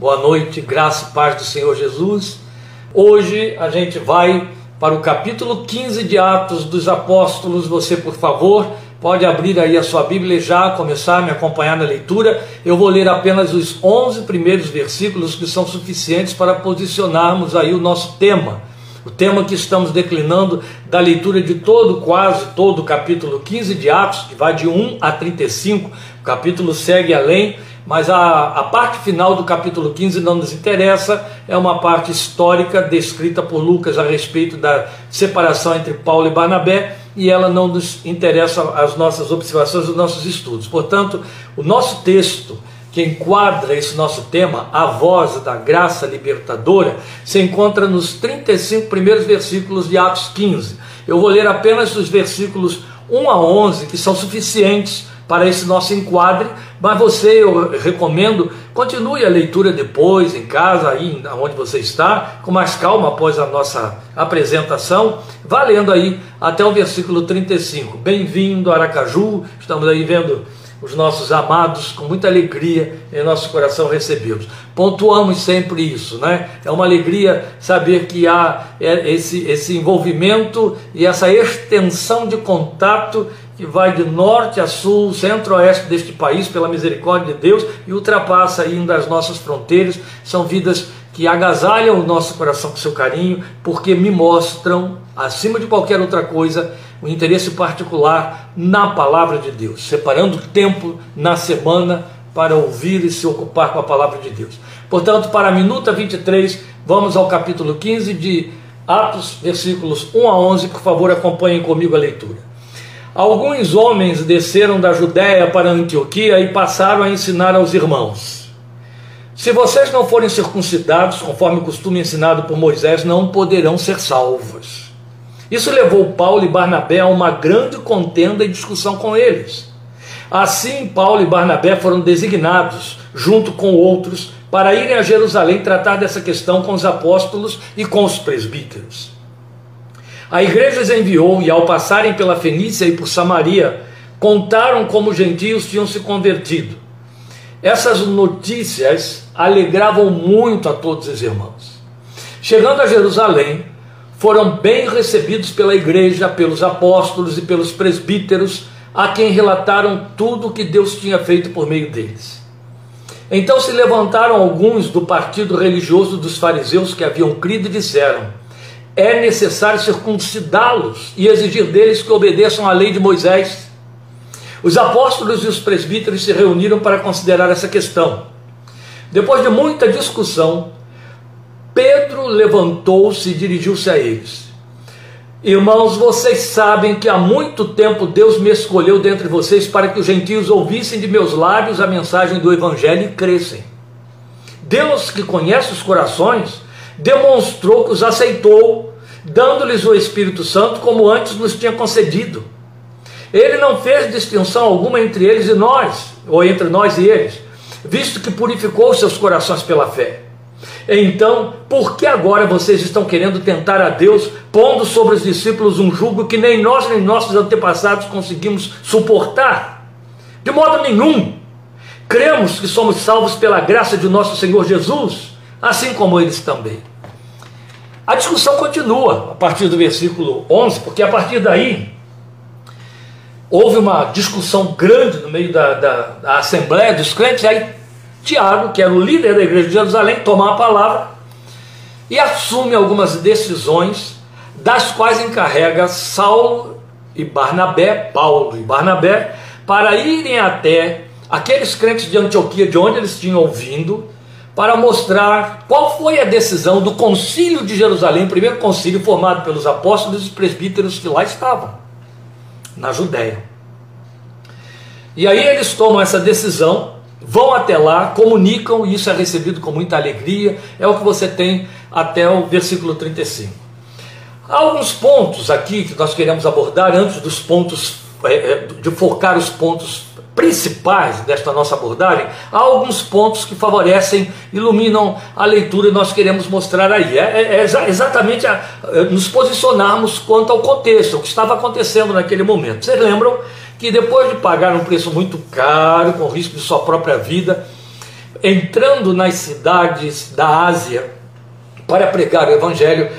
Boa noite, graça e paz do Senhor Jesus. Hoje a gente vai para o capítulo 15 de Atos dos Apóstolos. Você, por favor, pode abrir aí a sua Bíblia e já começar a me acompanhar na leitura. Eu vou ler apenas os 11 primeiros versículos que são suficientes para posicionarmos aí o nosso tema. O tema que estamos declinando da leitura de todo, quase todo o capítulo 15 de Atos, que vai de 1 a 35. O capítulo segue além mas a, a parte final do capítulo 15 não nos interessa, é uma parte histórica descrita por Lucas a respeito da separação entre Paulo e Barnabé, e ela não nos interessa as nossas observações, os nossos estudos. Portanto, o nosso texto que enquadra esse nosso tema, a voz da graça libertadora, se encontra nos 35 primeiros versículos de Atos 15. Eu vou ler apenas os versículos 1 a 11, que são suficientes para esse nosso enquadre, mas você, eu recomendo, continue a leitura depois, em casa, aí onde você está, com mais calma após a nossa apresentação, valendo aí até o versículo 35. Bem-vindo, Aracaju, estamos aí vendo os nossos amados com muita alegria em nosso coração recebê-los. Pontuamos sempre isso, né? É uma alegria saber que há é, esse, esse envolvimento e essa extensão de contato que vai de norte a sul, centro-oeste deste país, pela misericórdia de Deus, e ultrapassa ainda as nossas fronteiras. São vidas que agasalham o nosso coração com seu carinho, porque me mostram, acima de qualquer outra coisa, o interesse particular na palavra de Deus, separando tempo na semana para ouvir e se ocupar com a palavra de Deus. Portanto, para a minuta 23, vamos ao capítulo 15 de Atos, versículos 1 a 11. Por favor, acompanhem comigo a leitura. Alguns homens desceram da Judéia para Antioquia e passaram a ensinar aos irmãos: Se vocês não forem circuncidados, conforme o costume ensinado por Moisés, não poderão ser salvos. Isso levou Paulo e Barnabé a uma grande contenda e discussão com eles. Assim, Paulo e Barnabé foram designados, junto com outros, para irem a Jerusalém tratar dessa questão com os apóstolos e com os presbíteros. A igreja os enviou e, ao passarem pela Fenícia e por Samaria, contaram como os gentios tinham se convertido. Essas notícias alegravam muito a todos os irmãos. Chegando a Jerusalém, foram bem recebidos pela igreja, pelos apóstolos e pelos presbíteros, a quem relataram tudo o que Deus tinha feito por meio deles. Então se levantaram alguns do partido religioso dos fariseus que haviam crido e disseram: é necessário circuncidá-los e exigir deles que obedeçam à lei de Moisés. Os apóstolos e os presbíteros se reuniram para considerar essa questão. Depois de muita discussão, Pedro levantou-se e dirigiu-se a eles. Irmãos, vocês sabem que há muito tempo Deus me escolheu dentre vocês para que os gentios ouvissem de meus lábios a mensagem do Evangelho e crescem. Deus, que conhece os corações, demonstrou que os aceitou, dando-lhes o Espírito Santo como antes nos tinha concedido. Ele não fez distinção alguma entre eles e nós, ou entre nós e eles, visto que purificou seus corações pela fé. Então, por que agora vocês estão querendo tentar a Deus, pondo sobre os discípulos um jugo que nem nós nem nossos antepassados conseguimos suportar? De modo nenhum. Cremos que somos salvos pela graça de nosso Senhor Jesus, assim como eles também. A discussão continua a partir do versículo 11, porque a partir daí houve uma discussão grande no meio da, da, da Assembleia dos crentes, aí Tiago, que era o líder da igreja de Jerusalém, toma a palavra e assume algumas decisões, das quais encarrega Saulo e Barnabé, Paulo e Barnabé, para irem até aqueles crentes de Antioquia, de onde eles tinham ouvido, para mostrar qual foi a decisão do Concílio de Jerusalém, primeiro concílio formado pelos apóstolos e presbíteros que lá estavam, na Judéia. E aí eles tomam essa decisão, vão até lá, comunicam, e isso é recebido com muita alegria, é o que você tem até o versículo 35. Há alguns pontos aqui que nós queremos abordar antes dos pontos, é, é, de focar os pontos principais desta nossa abordagem, há alguns pontos que favorecem, iluminam a leitura e nós queremos mostrar aí. É, é, é exatamente a, é, nos posicionarmos quanto ao contexto, o que estava acontecendo naquele momento. Vocês lembram que depois de pagar um preço muito caro, com risco de sua própria vida, entrando nas cidades da Ásia para pregar o Evangelho,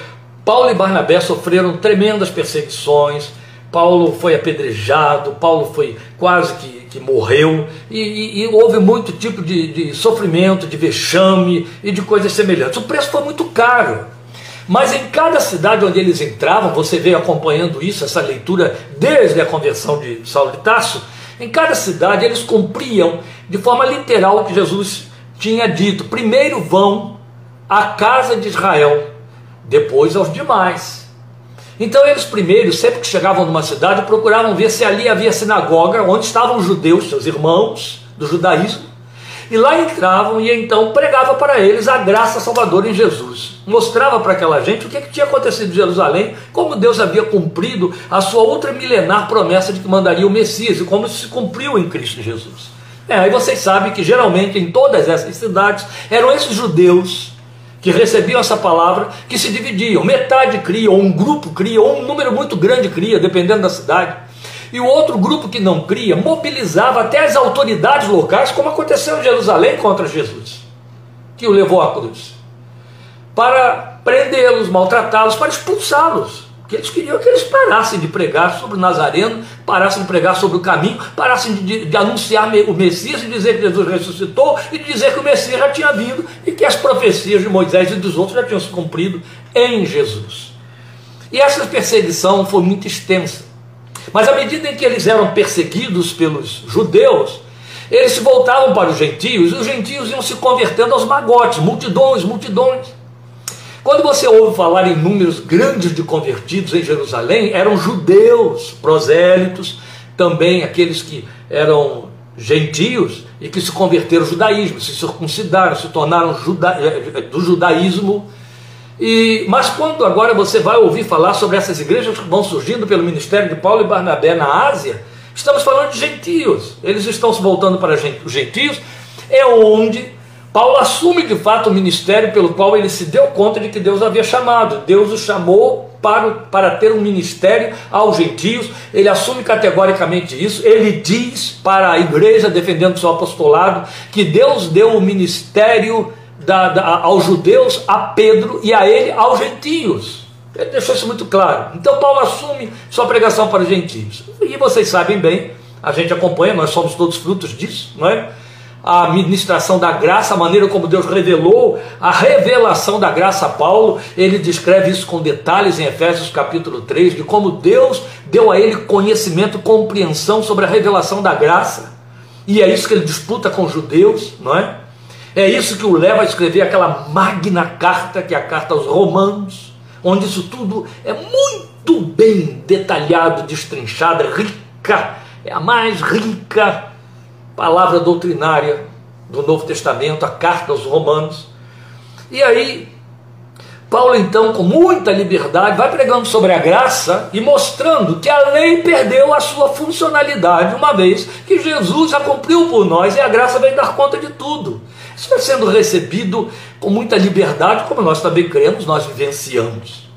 Paulo e Barnabé sofreram tremendas perseguições. Paulo foi apedrejado, Paulo foi quase que, que morreu, e, e, e, houve muito tipo de, de sofrimento, de vexame e de coisas semelhantes. O preço foi muito caro. Mas em cada cidade onde eles entravam, você veio acompanhando isso, essa leitura desde a conversão de Saulo de Tarso, em cada cidade eles cumpriam de forma literal o que Jesus tinha dito: primeiro vão à casa de Israel, depois aos demais. Então eles primeiro, sempre que chegavam numa cidade, procuravam ver se ali havia sinagoga, onde estavam os judeus, seus irmãos do judaísmo, e lá entravam e então pregava para eles a graça salvadora em Jesus. Mostrava para aquela gente o que, que tinha acontecido em Jerusalém, como Deus havia cumprido a sua outra milenar promessa de que mandaria o Messias e como isso se cumpriu em Cristo Jesus. É, aí vocês sabem que geralmente em todas essas cidades eram esses judeus que recebiam essa palavra que se dividiam. Metade cria, ou um grupo cria, ou um número muito grande cria, dependendo da cidade. E o outro grupo que não cria mobilizava até as autoridades locais, como aconteceu em Jerusalém contra Jesus, que o levou à cruz, para prendê-los, maltratá-los, para expulsá-los. Que eles queriam que eles parassem de pregar sobre o Nazareno, parassem de pregar sobre o caminho, parassem de, de anunciar o Messias, de dizer que Jesus ressuscitou e dizer que o Messias já tinha vindo e que as profecias de Moisés e dos outros já tinham se cumprido em Jesus. E essa perseguição foi muito extensa. Mas à medida em que eles eram perseguidos pelos judeus, eles se voltavam para os gentios e os gentios iam se convertendo aos magotes, multidões, multidões. Quando você ouve falar em números grandes de convertidos em Jerusalém, eram judeus, prosélitos, também aqueles que eram gentios e que se converteram ao judaísmo, se circuncidaram, se tornaram juda eh, do judaísmo e, mas quando agora você vai ouvir falar sobre essas igrejas que vão surgindo pelo ministério de Paulo e Barnabé na Ásia, estamos falando de gentios. Eles estão se voltando para os gentios, é onde Paulo assume de fato o ministério pelo qual ele se deu conta de que Deus havia chamado. Deus o chamou para, para ter um ministério aos gentios, ele assume categoricamente isso, ele diz para a igreja, defendendo seu apostolado, que Deus deu o ministério da, da, aos judeus, a Pedro e a ele aos gentios. Ele deixou isso muito claro. Então Paulo assume sua pregação para os gentios. E vocês sabem bem, a gente acompanha, nós somos todos frutos disso, não é? A ministração da graça, a maneira como Deus revelou, a revelação da graça a Paulo, ele descreve isso com detalhes em Efésios capítulo 3, de como Deus deu a ele conhecimento, compreensão sobre a revelação da graça. E é isso que ele disputa com os judeus, não é? É isso que o leva a escrever aquela magna carta, que é a carta aos Romanos, onde isso tudo é muito bem detalhado, destrinchado, rica, é a mais rica palavra doutrinária do Novo Testamento, a carta aos Romanos. E aí, Paulo, então, com muita liberdade, vai pregando sobre a graça e mostrando que a lei perdeu a sua funcionalidade, uma vez que Jesus já cumpriu por nós e a graça vem dar conta de tudo. Vai sendo recebido com muita liberdade, como nós também cremos, nós vivenciamos.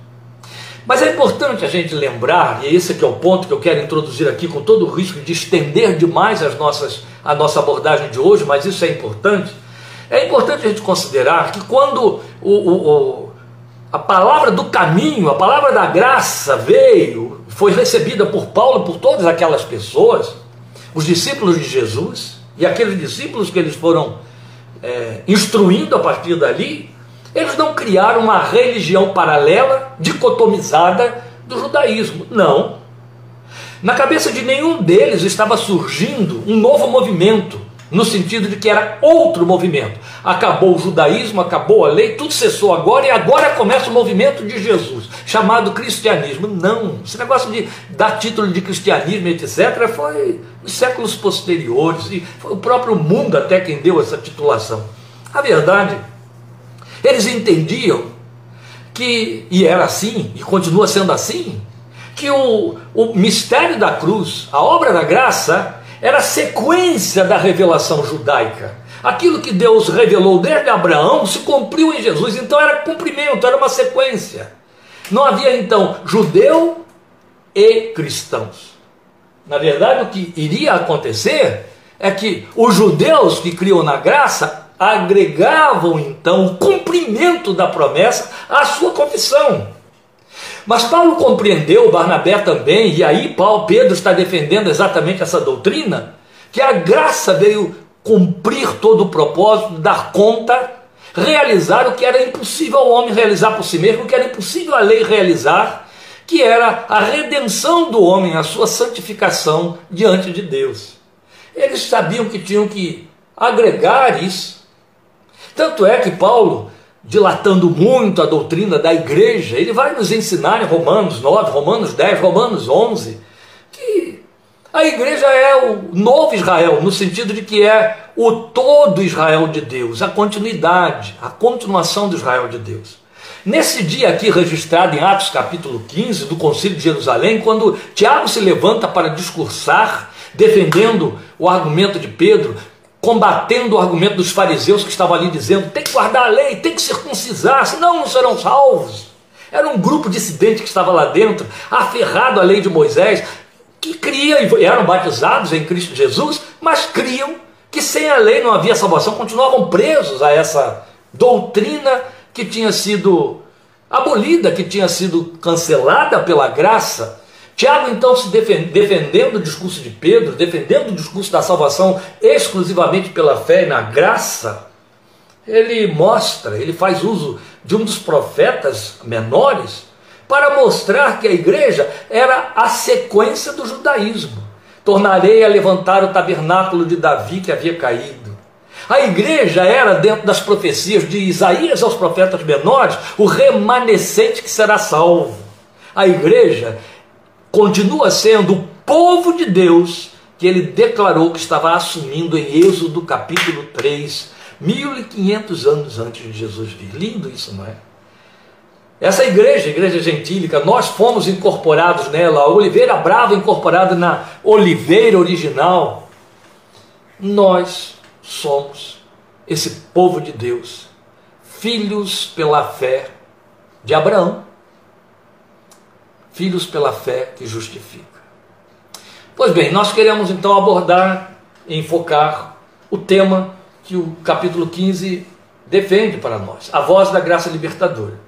Mas é importante a gente lembrar, e esse é o ponto que eu quero introduzir aqui, com todo o risco de estender demais as nossas, a nossa abordagem de hoje, mas isso é importante. É importante a gente considerar que quando o, o, o, a palavra do caminho, a palavra da graça veio, foi recebida por Paulo, por todas aquelas pessoas, os discípulos de Jesus, e aqueles discípulos que eles foram é, instruindo a partir dali, eles não criaram uma religião paralela, dicotomizada do judaísmo. Não. Na cabeça de nenhum deles estava surgindo um novo movimento, no sentido de que era outro movimento. Acabou o judaísmo, acabou a lei, tudo cessou agora e agora começa o movimento de Jesus, chamado cristianismo. Não, esse negócio de dar título de cristianismo, etc., foi nos séculos posteriores e foi o próprio mundo até quem deu essa titulação. A verdade, eles entendiam que, e era assim, e continua sendo assim, que o, o mistério da cruz, a obra da graça, era sequência da revelação judaica. Aquilo que Deus revelou desde Abraão se cumpriu em Jesus, então era cumprimento, era uma sequência. Não havia então judeu e cristãos. Na verdade, o que iria acontecer é que os judeus que criam na graça agregavam então o cumprimento da promessa à sua confissão. Mas Paulo compreendeu, Barnabé também, e aí Paulo, Pedro está defendendo exatamente essa doutrina, que a graça veio cumprir todo o propósito, dar conta, realizar o que era impossível ao homem realizar por si mesmo, o que era impossível à lei realizar, que era a redenção do homem, a sua santificação diante de Deus. Eles sabiam que tinham que agregar isso. Tanto é que Paulo, dilatando muito a doutrina da igreja, ele vai nos ensinar em Romanos 9, Romanos 10, Romanos 11, que a igreja é o novo Israel, no sentido de que é o todo Israel de Deus, a continuidade, a continuação do Israel de Deus. Nesse dia aqui registrado em Atos capítulo 15 do Concílio de Jerusalém, quando Tiago se levanta para discursar, defendendo o argumento de Pedro, combatendo o argumento dos fariseus que estavam ali dizendo: tem que guardar a lei, tem que circuncisar, senão não serão salvos. Era um grupo dissidente que estava lá dentro, aferrado à lei de Moisés, que cria e eram batizados em Cristo Jesus, mas criam que sem a lei não havia salvação, continuavam presos a essa doutrina que tinha sido abolida, que tinha sido cancelada pela graça. Tiago, então, se defendendo o discurso de Pedro, defendendo o discurso da salvação exclusivamente pela fé e na graça, ele mostra, ele faz uso de um dos profetas menores para mostrar que a igreja era a sequência do judaísmo. Tornarei a levantar o tabernáculo de Davi que havia caído. A igreja era, dentro das profecias de Isaías aos profetas menores, o remanescente que será salvo. A igreja continua sendo o povo de Deus que ele declarou que estava assumindo em Êxodo capítulo 3, 1500 anos antes de Jesus vir. Lindo isso, não é? Essa igreja, igreja gentílica, nós fomos incorporados nela, a oliveira brava incorporada na oliveira original. Nós somos esse povo de Deus, filhos pela fé de Abraão, filhos pela fé que justifica. Pois bem, nós queremos então abordar e enfocar o tema que o capítulo 15 defende para nós, a voz da graça libertadora.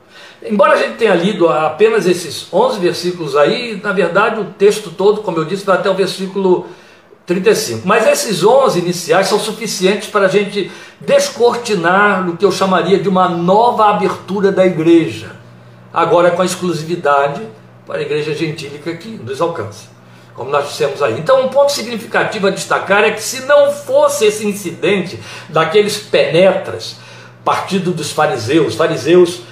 Embora a gente tenha lido apenas esses 11 versículos aí, na verdade o texto todo, como eu disse, vai até o versículo 35. Mas esses 11 iniciais são suficientes para a gente descortinar o que eu chamaria de uma nova abertura da igreja, agora com a exclusividade para a igreja gentílica que nos alcança, como nós dissemos aí. Então, um ponto significativo a destacar é que se não fosse esse incidente daqueles penetras, partido dos fariseus, fariseus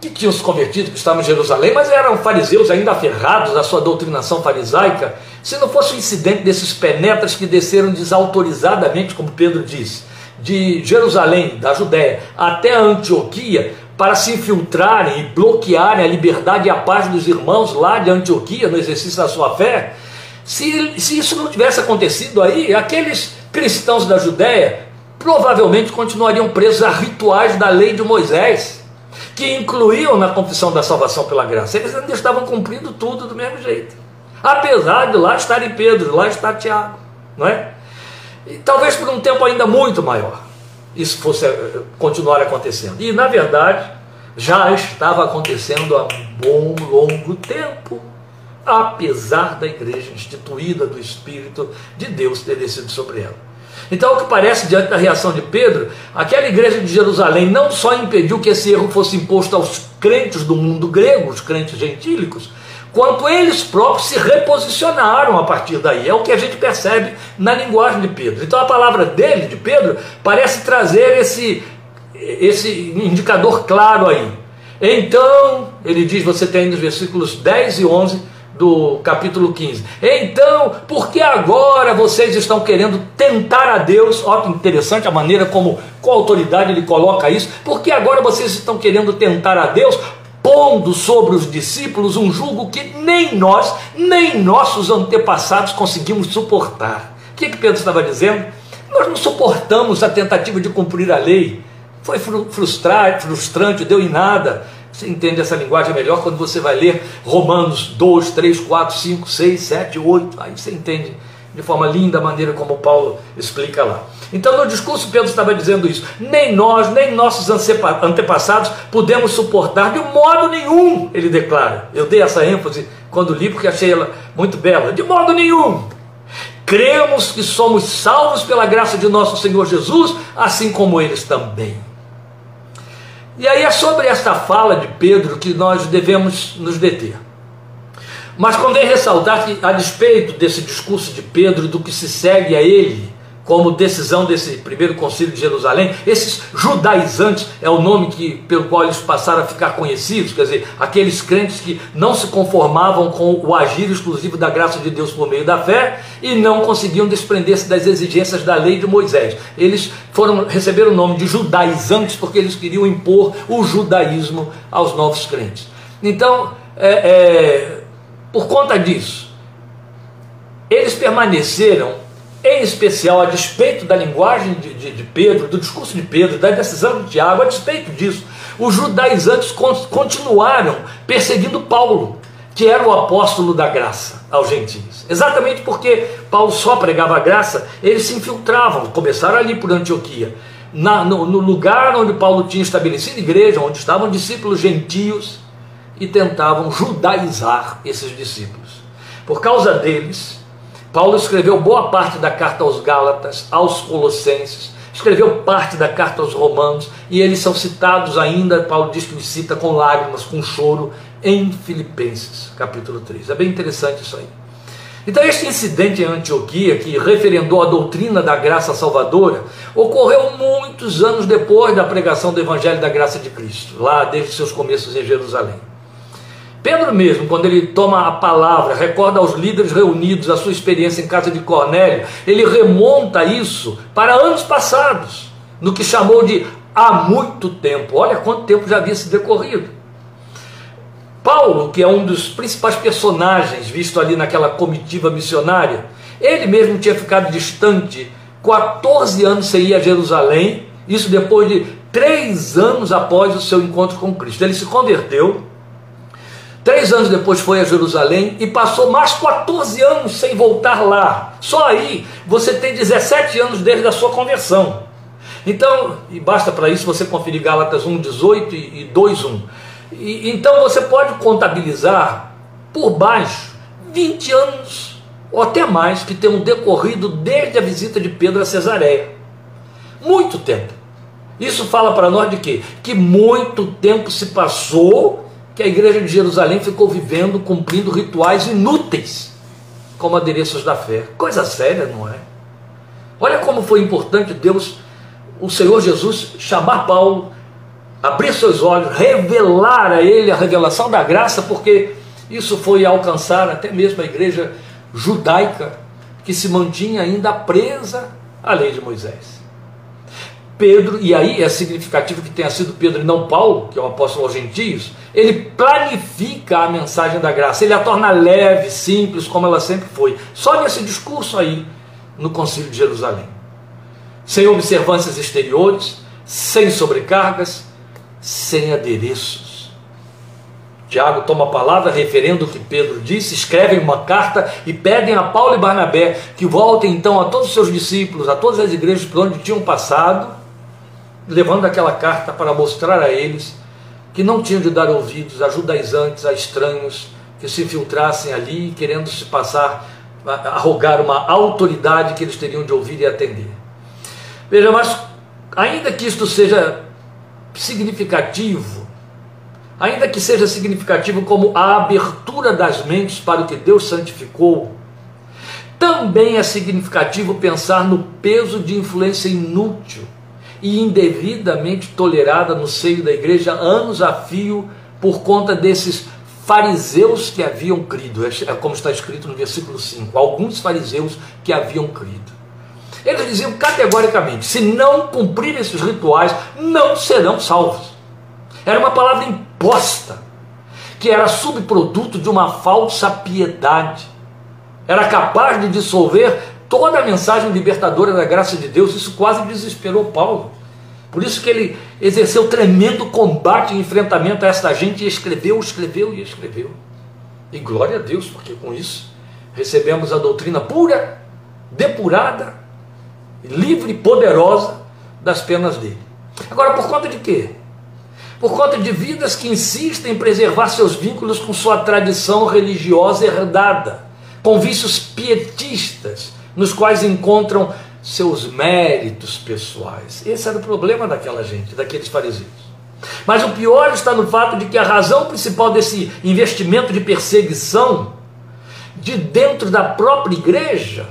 que tinham se convertido, que estavam em Jerusalém, mas eram fariseus ainda aferrados à sua doutrinação farisaica, se não fosse o incidente desses penetras que desceram desautorizadamente, como Pedro diz, de Jerusalém, da Judéia, até a Antioquia, para se infiltrarem e bloquearem a liberdade e a paz dos irmãos lá de Antioquia, no exercício da sua fé, se, se isso não tivesse acontecido aí, aqueles cristãos da Judéia provavelmente continuariam presos a rituais da lei de Moisés que incluíam na confissão da salvação pela graça. Eles ainda estavam cumprindo tudo do mesmo jeito. Apesar de lá estar em Pedro, lá está Tiago, não é? E talvez por um tempo ainda muito maior isso fosse eh, continuar acontecendo. E na verdade já estava acontecendo há um bom longo tempo, apesar da igreja instituída do Espírito de Deus ter descido sobre ela. Então, o que parece, diante da reação de Pedro, aquela igreja de Jerusalém não só impediu que esse erro fosse imposto aos crentes do mundo grego, os crentes gentílicos, quanto eles próprios se reposicionaram a partir daí. É o que a gente percebe na linguagem de Pedro. Então, a palavra dele, de Pedro, parece trazer esse, esse indicador claro aí. Então, ele diz, você tem nos versículos 10 e 11 do capítulo 15. Então, por que agora vocês estão querendo tentar a Deus? Olha que interessante a maneira como, com autoridade, ele coloca isso. Por que agora vocês estão querendo tentar a Deus? Pondo sobre os discípulos um jugo que nem nós, nem nossos antepassados conseguimos suportar. O que, que Pedro estava dizendo? Nós não suportamos a tentativa de cumprir a lei. Foi frustrante, frustrante, deu em nada você entende essa linguagem melhor quando você vai ler Romanos 2, 3, 4, 5, 6, 7, 8. Aí você entende de forma linda a maneira como Paulo explica lá. Então, no discurso, Pedro estava dizendo isso: nem nós, nem nossos antepassados pudemos suportar de modo nenhum, ele declara. Eu dei essa ênfase quando li, porque achei ela muito bela. De modo nenhum. Cremos que somos salvos pela graça de nosso Senhor Jesus, assim como eles também. E aí é sobre esta fala de Pedro que nós devemos nos deter. Mas convém ressaltar que, a despeito desse discurso de Pedro, do que se segue a ele, como decisão desse primeiro concílio de Jerusalém, esses judaizantes é o nome que, pelo qual eles passaram a ficar conhecidos, quer dizer, aqueles crentes que não se conformavam com o agir exclusivo da graça de Deus por meio da fé e não conseguiam desprender-se das exigências da lei de Moisés. Eles foram receberam o nome de judaizantes porque eles queriam impor o judaísmo aos novos crentes. Então, é, é, por conta disso, eles permaneceram em especial a despeito da linguagem de, de, de, Pedro, do discurso de Pedro, da decisão de Tiago, a despeito disso, os judaizantes continuaram perseguindo Paulo, que era o apóstolo da graça aos gentios. Exatamente porque Paulo só pregava a graça, eles se infiltravam, começaram ali por Antioquia, na, no, no lugar onde Paulo tinha estabelecido igreja, onde estavam discípulos gentios, e tentavam judaizar esses discípulos. Por causa deles, Paulo escreveu boa parte da carta aos Gálatas, aos Colossenses, escreveu parte da carta aos Romanos, e eles são citados ainda, Paulo diz que os cita com lágrimas, com choro, em Filipenses, capítulo 3. É bem interessante isso aí. Então, este incidente em Antioquia, que referendou a doutrina da graça salvadora, ocorreu muitos anos depois da pregação do Evangelho da Graça de Cristo, lá desde seus começos em Jerusalém. Pedro mesmo, quando ele toma a palavra, recorda aos líderes reunidos a sua experiência em casa de Cornélio, ele remonta isso para anos passados, no que chamou de há muito tempo. Olha quanto tempo já havia se decorrido. Paulo, que é um dos principais personagens visto ali naquela comitiva missionária, ele mesmo tinha ficado distante 14 anos sem ir a Jerusalém, isso depois de três anos após o seu encontro com Cristo. Ele se converteu, Três anos depois foi a Jerusalém e passou mais 14 anos sem voltar lá. Só aí você tem 17 anos desde a sua conversão. Então, e basta para isso você conferir Gálatas 1, 18 e 2, 1. E, então você pode contabilizar por baixo 20 anos ou até mais que tenham decorrido desde a visita de Pedro a Cesareia. Muito tempo. Isso fala para nós de quê? Que muito tempo se passou que a igreja de Jerusalém ficou vivendo, cumprindo rituais inúteis como adereços da fé. Coisa séria, não é? Olha como foi importante Deus, o Senhor Jesus, chamar Paulo, abrir seus olhos, revelar a ele a revelação da graça, porque isso foi alcançar até mesmo a igreja judaica, que se mantinha ainda presa à lei de Moisés. Pedro, e aí é significativo que tenha sido Pedro e não Paulo, que é o apóstolo aos gentios, ele planifica a mensagem da graça, ele a torna leve, simples, como ela sempre foi. Só nesse discurso aí, no Concílio de Jerusalém. Sem observâncias exteriores, sem sobrecargas, sem adereços. Tiago toma a palavra, referendo o que Pedro disse, escrevem uma carta e pedem a Paulo e Barnabé que voltem então a todos os seus discípulos, a todas as igrejas por onde tinham passado, levando aquela carta para mostrar a eles que não tinham de dar ouvidos a judaizantes, a estranhos que se infiltrassem ali, querendo se passar, a rogar uma autoridade que eles teriam de ouvir e atender. Veja, mas ainda que isto seja significativo, ainda que seja significativo como a abertura das mentes para o que Deus santificou, também é significativo pensar no peso de influência inútil e indevidamente tolerada no seio da igreja anos a fio por conta desses fariseus que haviam crido, é como está escrito no versículo 5, alguns fariseus que haviam crido. Eles diziam categoricamente: se não cumprirem esses rituais, não serão salvos. Era uma palavra imposta, que era subproduto de uma falsa piedade. Era capaz de dissolver toda a mensagem libertadora da graça de Deus, isso quase desesperou Paulo. Por isso que ele exerceu tremendo combate e enfrentamento a esta gente e escreveu, escreveu e escreveu. E glória a Deus, porque com isso recebemos a doutrina pura depurada, livre e poderosa das penas dele. Agora, por conta de quê? Por conta de vidas que insistem em preservar seus vínculos com sua tradição religiosa herdada, com vícios pietistas, nos quais encontram seus méritos pessoais. Esse era o problema daquela gente, daqueles fariseus. Mas o pior está no fato de que a razão principal desse investimento de perseguição de dentro da própria igreja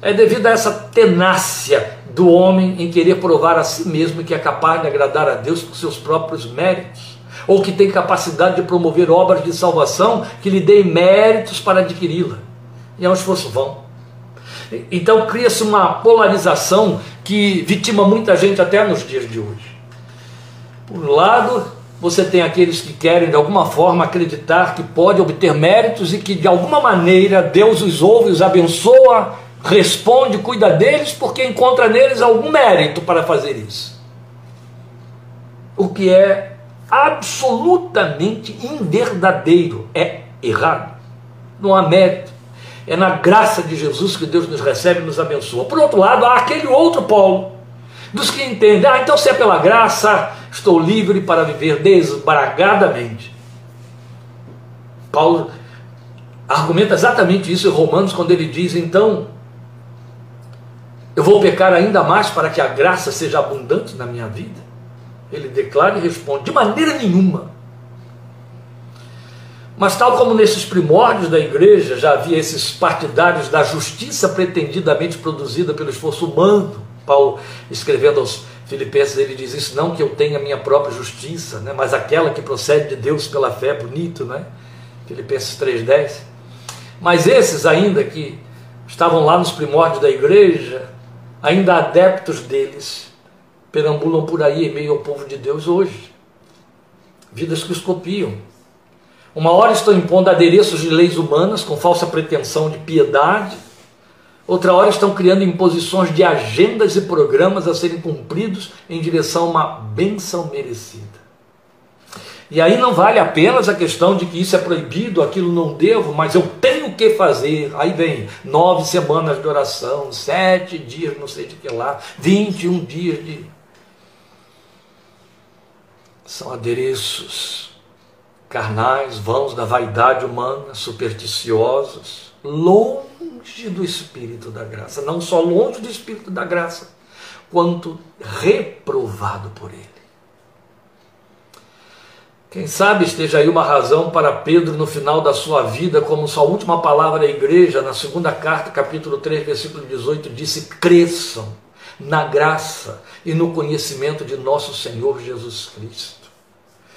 é devido a essa tenácia do homem em querer provar a si mesmo que é capaz de agradar a Deus por seus próprios méritos, ou que tem capacidade de promover obras de salvação que lhe deem méritos para adquiri-la. E é um esforço vão. Então cria-se uma polarização que vitima muita gente até nos dias de hoje. Por um lado, você tem aqueles que querem de alguma forma acreditar que pode obter méritos e que de alguma maneira Deus os ouve, os abençoa, responde, cuida deles porque encontra neles algum mérito para fazer isso. O que é absolutamente inverdadeiro, é errado. Não há mérito. É na graça de Jesus que Deus nos recebe e nos abençoa. Por outro lado, há aquele outro polo dos que entendem, ah, então se é pela graça, estou livre para viver desbragadamente. Paulo argumenta exatamente isso em Romanos, quando ele diz: então, eu vou pecar ainda mais para que a graça seja abundante na minha vida? Ele declara e responde: de maneira nenhuma. Mas, tal como nesses primórdios da igreja já havia esses partidários da justiça pretendidamente produzida pelo esforço humano, Paulo, escrevendo aos Filipenses, ele diz isso, não que eu tenha minha própria justiça, né, mas aquela que procede de Deus pela fé, bonito, né? Filipenses 3,10. Mas esses ainda que estavam lá nos primórdios da igreja, ainda adeptos deles, perambulam por aí em meio ao povo de Deus hoje. Vidas que os copiam. Uma hora estão impondo adereços de leis humanas com falsa pretensão de piedade, Outra hora estão criando imposições de agendas e programas a serem cumpridos em direção a uma benção merecida. E aí não vale apenas a questão de que isso é proibido, aquilo não devo, mas eu tenho que fazer. Aí vem nove semanas de oração, sete dias, não sei de que lá, vinte e um dias de. São adereços carnais, vãos da vaidade humana, supersticiosos, longe do Espírito da graça, não só longe do Espírito da graça, quanto reprovado por ele. Quem sabe esteja aí uma razão para Pedro, no final da sua vida, como sua última palavra à igreja, na segunda carta, capítulo 3, versículo 18, disse: cresçam na graça e no conhecimento de nosso Senhor Jesus Cristo.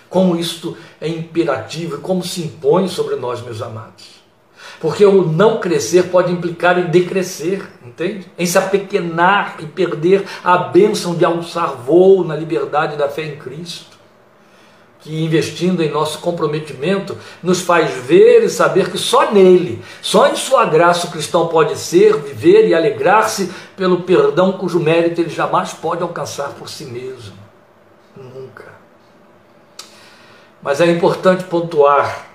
Como isto é imperativo e como se impõe sobre nós, meus amados. Porque o não crescer pode implicar em decrescer, entende? Em se apequenar e perder a bênção de alçar voo na liberdade da fé em Cristo. Que investindo em nosso comprometimento nos faz ver e saber que só nele, só em Sua graça o cristão pode ser, viver e alegrar-se pelo perdão cujo mérito ele jamais pode alcançar por si mesmo. Nunca. Mas é importante pontuar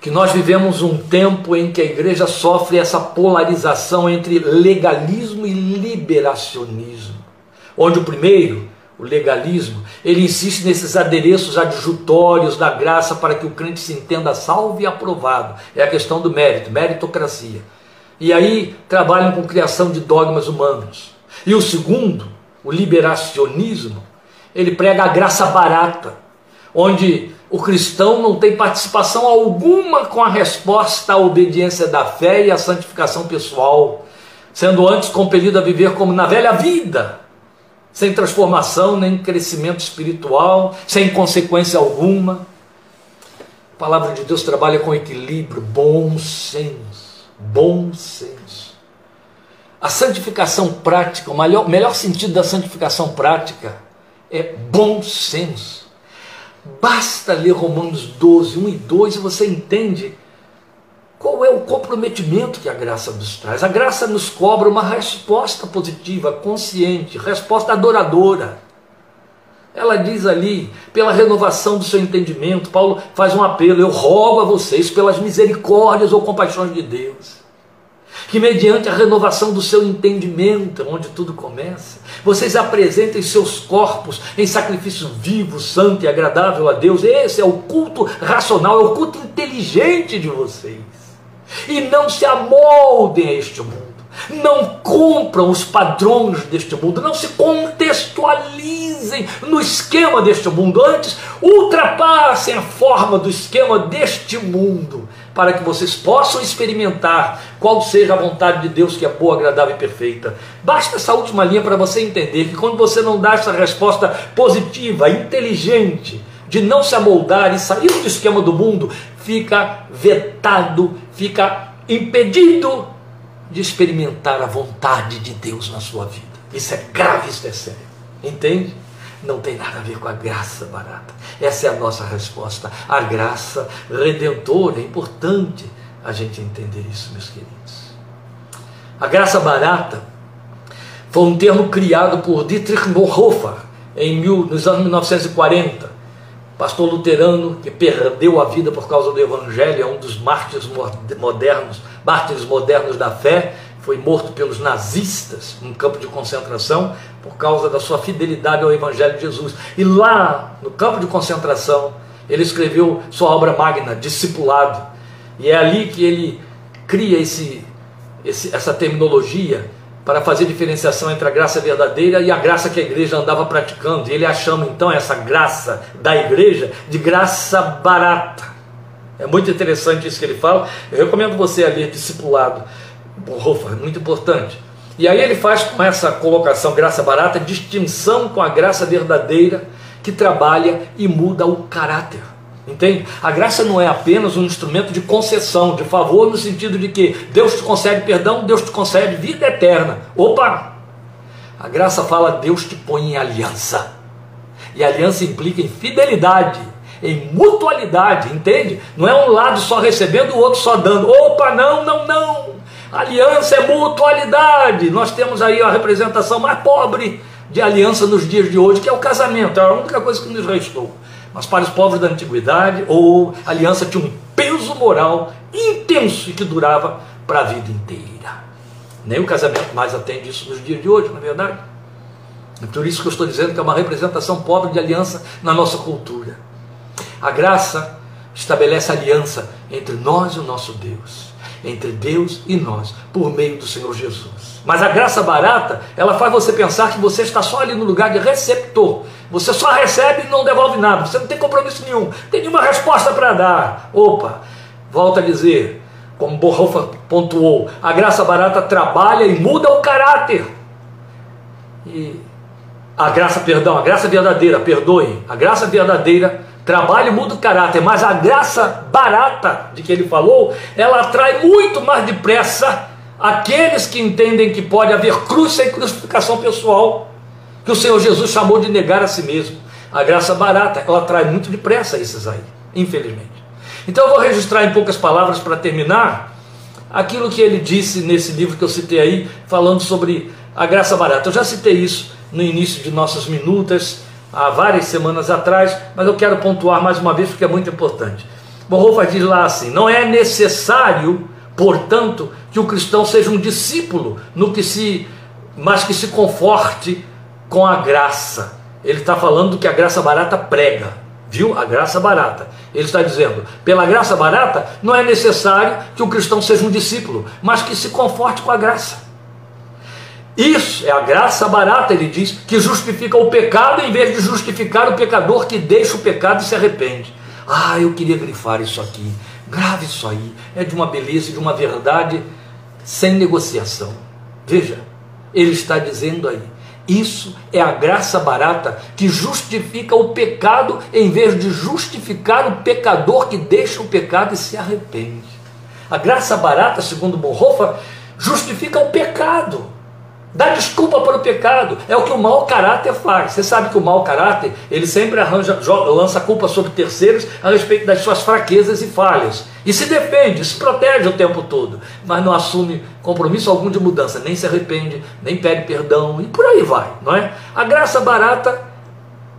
que nós vivemos um tempo em que a igreja sofre essa polarização entre legalismo e liberacionismo, onde o primeiro, o legalismo, ele insiste nesses adereços adjutórios da graça para que o crente se entenda salvo e aprovado. É a questão do mérito, meritocracia. E aí trabalham com criação de dogmas humanos. E o segundo, o liberacionismo, ele prega a graça barata, onde o cristão não tem participação alguma com a resposta à obediência da fé e à santificação pessoal, sendo antes compelido a viver como na velha vida, sem transformação nem crescimento espiritual, sem consequência alguma. A palavra de Deus trabalha com equilíbrio, bom senso, bom senso. A santificação prática, o melhor, melhor sentido da santificação prática é bom senso Basta ler Romanos 12, 1 e 2 e você entende qual é o comprometimento que a graça nos traz. A graça nos cobra uma resposta positiva, consciente, resposta adoradora. Ela diz ali, pela renovação do seu entendimento, Paulo faz um apelo: eu rogo a vocês, pelas misericórdias ou compaixões de Deus, que mediante a renovação do seu entendimento, onde tudo começa, vocês apresentem seus corpos em sacrifício vivo, santo e agradável a Deus. Esse é o culto racional, é o culto inteligente de vocês. E não se amoldem a este mundo. Não cumpram os padrões deste mundo, não se contextualizem no esquema deste mundo, antes ultrapassem a forma do esquema deste mundo para que vocês possam experimentar qual seja a vontade de Deus que é boa, agradável e perfeita. Basta essa última linha para você entender que quando você não dá essa resposta positiva, inteligente, de não se amoldar e sair do esquema do mundo, fica vetado, fica impedido de experimentar a vontade de Deus na sua vida. Isso é grave, isso é sério. Entende? Não tem nada a ver com a graça barata. Essa é a nossa resposta. A graça redentora. É importante a gente entender isso, meus queridos. A graça barata foi um termo criado por Dietrich Bonhoeffer em mil, nos anos 1940. Pastor luterano que perdeu a vida por causa do Evangelho, é um dos mártires modernos, mártires modernos da fé, foi morto pelos nazistas num campo de concentração por causa da sua fidelidade ao Evangelho de Jesus. E lá, no campo de concentração, ele escreveu sua obra magna, Discipulado. E é ali que ele cria esse, esse, essa terminologia para fazer diferenciação entre a graça verdadeira e a graça que a igreja andava praticando. E ele a chama então essa graça da igreja de graça barata. É muito interessante isso que ele fala. Eu recomendo você a ler Discipulado Bonhoeffer, muito importante. E aí ele faz com essa colocação graça barata distinção com a graça verdadeira que trabalha e muda o caráter. Entende? A graça não é apenas um instrumento de concessão, de favor, no sentido de que Deus te concede perdão, Deus te concede vida eterna. Opa! A graça fala Deus te põe em aliança. E aliança implica em fidelidade, em mutualidade, entende? Não é um lado só recebendo, o outro só dando. Opa, não, não, não. Aliança é mutualidade. Nós temos aí a representação mais pobre de aliança nos dias de hoje, que é o casamento. É a única coisa que nos restou. Mas para os povos da antiguidade, ou aliança tinha um peso moral intenso e que durava para a vida inteira. Nem o casamento mais atende isso nos dias de hoje, na é verdade. É por isso que eu estou dizendo que é uma representação pobre de aliança na nossa cultura. A graça estabelece aliança entre nós e o nosso Deus entre Deus e nós, por meio do Senhor Jesus. Mas a graça barata, ela faz você pensar que você está só ali no lugar de receptor. Você só recebe e não devolve nada. Você não tem compromisso nenhum, tem nenhuma resposta para dar. Opa, volta a dizer, como Bonhoeffer pontuou, a graça barata trabalha e muda o caráter. E a graça, perdão, a graça verdadeira, perdoe, a graça verdadeira Trabalho muda o caráter, mas a graça barata de que ele falou, ela atrai muito mais depressa aqueles que entendem que pode haver cruz sem crucificação pessoal, que o Senhor Jesus chamou de negar a si mesmo. A graça barata, ela atrai muito depressa esses aí, infelizmente. Então eu vou registrar em poucas palavras para terminar aquilo que ele disse nesse livro que eu citei aí, falando sobre a graça barata. Eu já citei isso no início de nossas minutas há várias semanas atrás, mas eu quero pontuar mais uma vez porque é muito importante. Bonhoeffer diz lá assim: não é necessário, portanto, que o cristão seja um discípulo no que se, mas que se conforte com a graça. Ele está falando do que a graça barata prega, viu? A graça barata. Ele está dizendo, pela graça barata, não é necessário que o cristão seja um discípulo, mas que se conforte com a graça. Isso é a graça barata, ele diz, que justifica o pecado em vez de justificar o pecador que deixa o pecado e se arrepende. Ah, eu queria grifar isso aqui. Grave isso aí. É de uma beleza de uma verdade sem negociação. Veja, ele está dizendo aí. Isso é a graça barata que justifica o pecado em vez de justificar o pecador que deixa o pecado e se arrepende. A graça barata, segundo Bonhoeffer, justifica o pecado Dá desculpa para o pecado. É o que o mau caráter faz. Você sabe que o mau caráter, ele sempre arranja, lança culpa sobre terceiros a respeito das suas fraquezas e falhas. E se defende, se protege o tempo todo, mas não assume compromisso algum de mudança, nem se arrepende, nem pede perdão e por aí vai, não é? A graça barata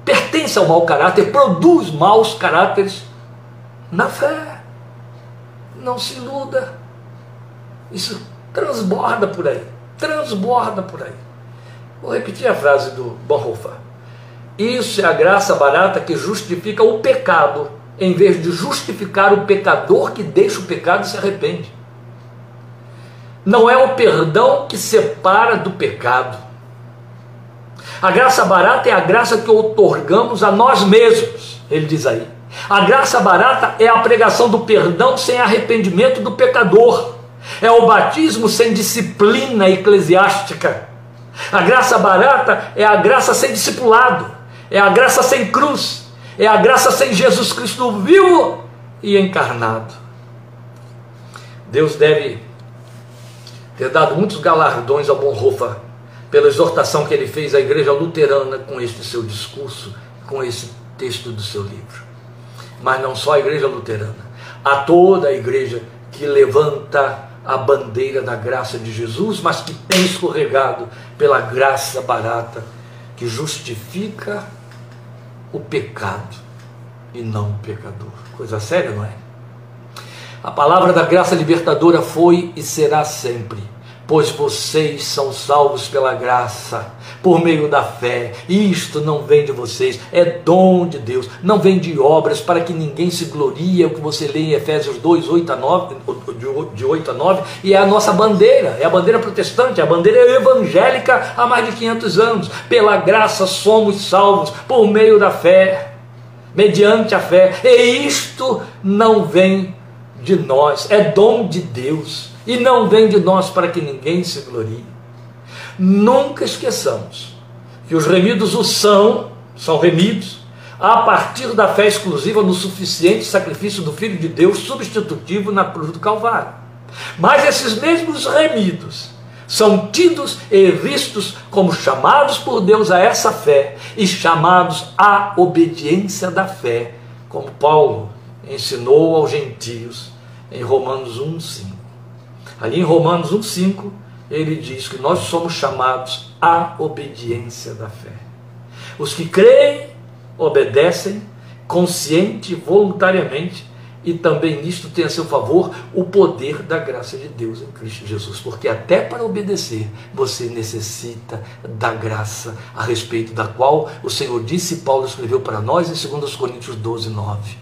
pertence ao mau caráter, produz maus caráteres na fé. Não se iluda. Isso transborda por aí, transborda por aí. Vou repetir a frase do Bonhoeffer. Isso é a graça barata que justifica o pecado, em vez de justificar o pecador que deixa o pecado e se arrepende. Não é o perdão que separa do pecado. A graça barata é a graça que otorgamos a nós mesmos, ele diz aí. A graça barata é a pregação do perdão sem arrependimento do pecador. É o batismo sem disciplina eclesiástica. A graça barata é a graça sem discipulado. É a graça sem cruz. É a graça sem Jesus Cristo vivo e encarnado. Deus deve ter dado muitos galardões ao Bonhoeffer pela exortação que ele fez à igreja luterana com este seu discurso, com esse texto do seu livro. Mas não só a igreja luterana, a toda a igreja que levanta a bandeira da graça de Jesus, mas que tem escorregado pela graça barata que justifica o pecado e não o pecador. Coisa séria, não é? A palavra da graça libertadora foi e será sempre, pois vocês são salvos pela graça, por meio da fé. Isto não vem de vocês, é dom de Deus, não vem de obras para que ninguém se glorie, é o que você lê em Efésios 2, 8 a 9, de 8 a 9, e é a nossa bandeira, é a bandeira protestante, é a bandeira evangélica há mais de 500 anos. Pela graça somos salvos, por meio da fé, mediante a fé, e isto não vem de nós, é dom de Deus e não vem de nós para que ninguém se glorie. Nunca esqueçamos que os remidos o são, são remidos, a partir da fé exclusiva no suficiente sacrifício do Filho de Deus substitutivo na cruz do Calvário. Mas esses mesmos remidos são tidos e vistos como chamados por Deus a essa fé e chamados à obediência da fé, como Paulo ensinou aos gentios em Romanos 1,5. Ali em Romanos 1,5, ele diz que nós somos chamados à obediência da fé. Os que creem, obedecem, consciente, voluntariamente, e também nisto tem a seu favor o poder da graça de Deus em Cristo Jesus, porque até para obedecer você necessita da graça a respeito da qual o Senhor disse Paulo escreveu para nós em 2 Coríntios 12, 9: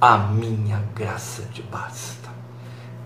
A minha graça te basta.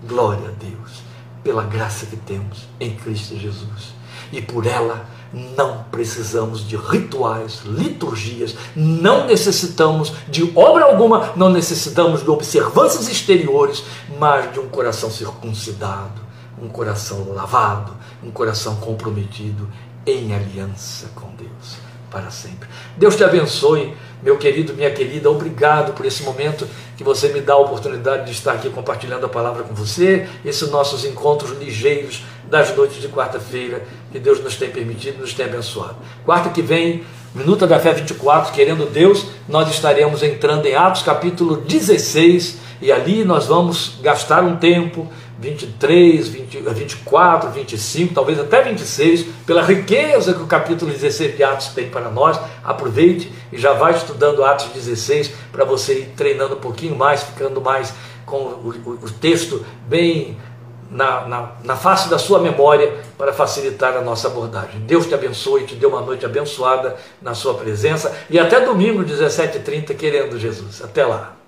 Glória a Deus pela graça que temos em Cristo Jesus. E por ela não precisamos de rituais, liturgias, não necessitamos de obra alguma, não necessitamos de observâncias exteriores, mas de um coração circuncidado, um coração lavado, um coração comprometido em aliança com Deus para sempre. Deus te abençoe, meu querido, minha querida, obrigado por esse momento que você me dá a oportunidade de estar aqui compartilhando a palavra com você, esses nossos encontros ligeiros das noites de quarta-feira, que Deus nos tem permitido, nos tem abençoado. Quarta que vem, Minuta da Fé 24, querendo Deus, nós estaremos entrando em Atos capítulo 16, e ali nós vamos gastar um tempo 23, 20, 24, 25, talvez até 26, pela riqueza que o capítulo 16 de Atos tem para nós. Aproveite e já vai estudando Atos 16 para você ir treinando um pouquinho mais, ficando mais com o, o, o texto bem na, na, na, face da sua memória para facilitar a nossa abordagem. Deus te abençoe, te dê uma noite abençoada na sua presença e até domingo, 17h30, querendo Jesus. Até lá.